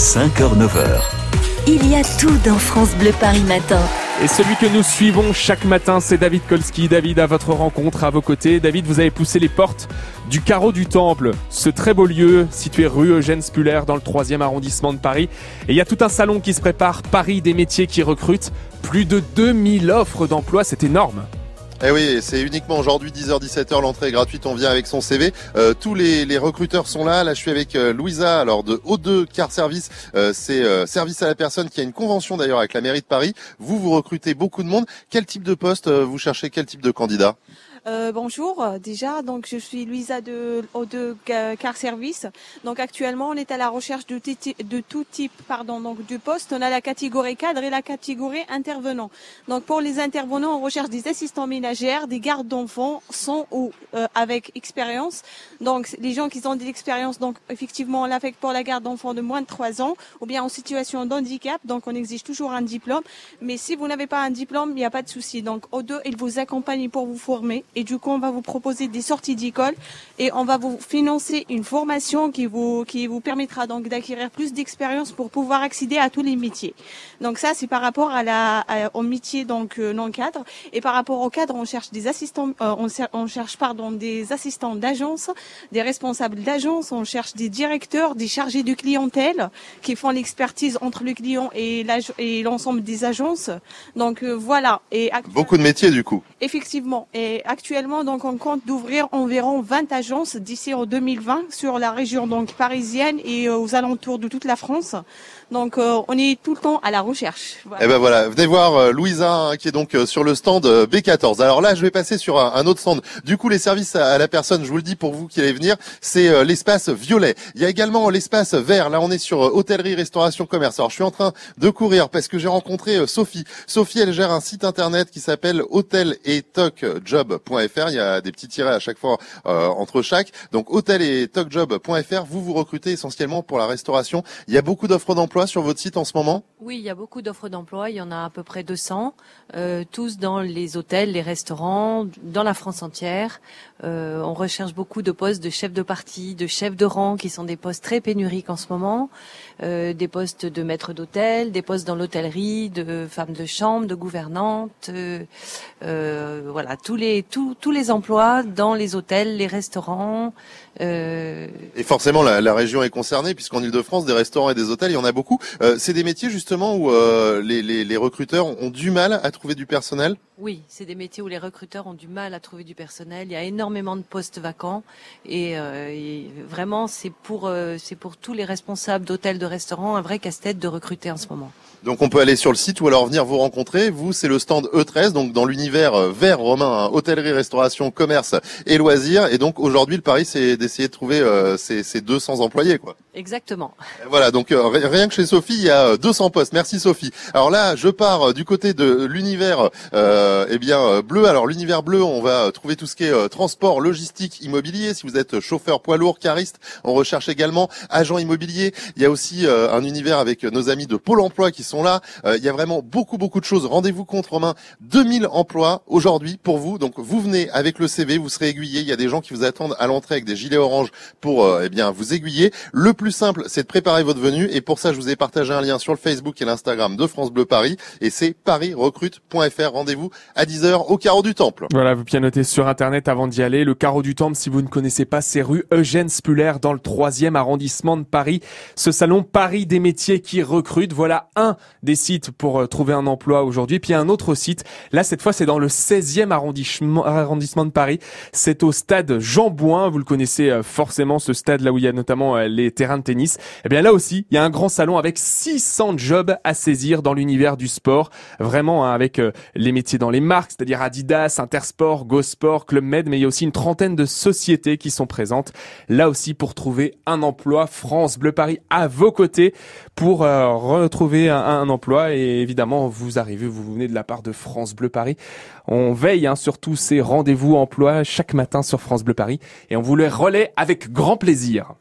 5h-9h. Il y a tout dans France Bleu Paris Matin. Et celui que nous suivons chaque matin, c'est David Kolski. David, à votre rencontre, à vos côtés. David, vous avez poussé les portes du carreau du Temple, ce très beau lieu situé rue Eugène Spuller dans le 3e arrondissement de Paris. Et il y a tout un salon qui se prépare, Paris des métiers qui recrutent. Plus de 2000 offres d'emploi, c'est énorme. Eh oui, c'est uniquement aujourd'hui 10h-17h, l'entrée est gratuite, on vient avec son CV. Euh, tous les, recruteurs sont là. Là, je suis avec euh, Louisa, alors de O2 Car Service. Euh, c'est service à la personne qui a une convention d'ailleurs avec la mairie de Paris. Vous, vous recrutez beaucoup de monde. Quel type de poste vous cherchez? Quel type de candidat? Euh, bonjour, déjà, donc je suis Louisa de O2 Car Service. Donc actuellement, on est à la recherche de, de, tout type, pardon, donc du poste. On a la catégorie cadre et la catégorie intervenant. Donc pour les intervenants, on recherche des assistants ménagères, des gardes d'enfants, sans ou euh, avec expérience. Donc les gens qui ont de l'expérience, donc effectivement, on l'affecte pour la garde d'enfants de moins de 3 ans, ou bien en situation d'handicap. Donc on exige toujours un diplôme. Mais si vous n'avez pas un diplôme, il n'y a pas de souci. Donc O2, il vous accompagne pour vous former et du coup on va vous proposer des sorties d'école et on va vous financer une formation qui vous qui vous permettra donc d'acquérir plus d'expérience pour pouvoir accéder à tous les métiers. Donc ça c'est par rapport à la au métier donc euh, non cadre et par rapport au cadre on cherche des assistants euh, on, on, cherche pardon des assistants d'agence, des responsables d'agence, on cherche des directeurs, des chargés de clientèle qui font l'expertise entre le client et l'ensemble des agences. Donc euh, voilà et beaucoup de métiers du coup. Effectivement et actuellement, donc, on compte d'ouvrir environ 20 agences d'ici en 2020 sur la région donc parisienne et euh, aux alentours de toute la France. Donc, euh, on est tout le temps à la recherche. Voilà. Et eh ben voilà, venez voir euh, Louisa hein, qui est donc sur le stand B14. Alors là, je vais passer sur un, autre stand. Du coup, les services à, la personne, je vous le dis pour vous qui allez venir, c'est l'espace violet. Il y a également l'espace vert. Là, on est sur hôtellerie, restauration, commerce. Alors, je suis en train de courir parce que j'ai rencontré Sophie. Sophie, elle gère un site internet qui s'appelle hôtel et il y a des petits tirets à chaque fois euh, entre chaque. Donc hôtel et talkjob.fr, vous vous recrutez essentiellement pour la restauration. Il y a beaucoup d'offres d'emploi sur votre site en ce moment? Oui, il y a beaucoup d'offres d'emploi. Il y en a à peu près 200, euh, tous dans les hôtels, les restaurants, dans la France entière. Euh, on recherche beaucoup de postes de chef de parti, de chef de rang, qui sont des postes très pénuriques en ce moment. Des postes de maître d'hôtel, des postes dans l'hôtellerie, de femmes de chambre, de gouvernantes, euh voilà tous les tous les emplois dans les hôtels, les restaurants. Euh... Et forcément la, la, région est concernée puisqu'en Ile-de-France des restaurants et des hôtels il y en a beaucoup. Euh, c'est des métiers justement où les, les, les recruteurs ont du mal à trouver du personnel? Oui, c'est des métiers où les recruteurs ont du mal à trouver du personnel. Il y a énormément de postes vacants et, euh, vraiment c'est pour euh, c'est pour tous les responsables d'hôtels, de restaurants un vrai casse-tête de recruter en ce moment. Donc on peut aller sur le site ou alors venir vous rencontrer. Vous, c'est le stand E13, donc dans l'univers euh, vert romain, hein, hôtellerie, restauration, commerce et loisirs. Et donc aujourd'hui, le pari, c'est d'essayer de trouver euh, ces, ces, 200 employés, quoi. Exactement. voilà, donc euh, rien que chez Sophie, il y a 200 postes. Merci Sophie. Alors là, je pars du côté de l'univers, euh, eh bien bleu. Alors l'univers bleu, on va trouver tout ce qui est transport, logistique, immobilier. Si vous êtes chauffeur poids lourd, cariste, on recherche également agent immobilier. Il y a aussi un univers avec nos amis de Pôle Emploi qui sont là. Euh, il y a vraiment beaucoup beaucoup de choses. Rendez-vous compte Romain, 2000 emplois aujourd'hui pour vous. Donc vous venez avec le CV, vous serez aiguillé. Il y a des gens qui vous attendent à l'entrée avec des gilets orange pour euh, eh bien vous aiguiller. Le plus simple, c'est de préparer votre venue et pour ça, je vous ai partagé un lien sur le Facebook et l'Instagram de France Bleu Paris et c'est parisrecrute.fr. Rendez-vous à 10h au carreau du Temple. Voilà, vous bien noter sur internet avant d'y aller. Le carreau du Temple, si vous ne connaissez pas, c'est rue Eugène Spuller dans le 3e arrondissement de Paris. Ce salon Paris des métiers qui recrute. Voilà un des sites pour euh, trouver un emploi aujourd'hui. Puis un autre site. Là, cette fois, c'est dans le 16e arrondissement, arrondissement de Paris. C'est au stade Jean Bouin. Vous le connaissez euh, forcément, ce stade là où il y a notamment euh, les terrains de tennis. Eh bien là aussi, il y a un grand salon avec 600 jobs à saisir dans l'univers du sport. Vraiment, hein, avec les métiers dans les marques, c'est-à-dire Adidas, Intersport, Go Sport, Club Med, mais il y a aussi une trentaine de sociétés qui sont présentes. Là aussi, pour trouver un emploi, France Bleu Paris à vos côtés pour retrouver un, un emploi et évidemment vous arrivez, vous venez de la part de France Bleu Paris. On veille hein, sur tous ces rendez-vous emploi chaque matin sur France Bleu Paris et on vous les relaie avec grand plaisir.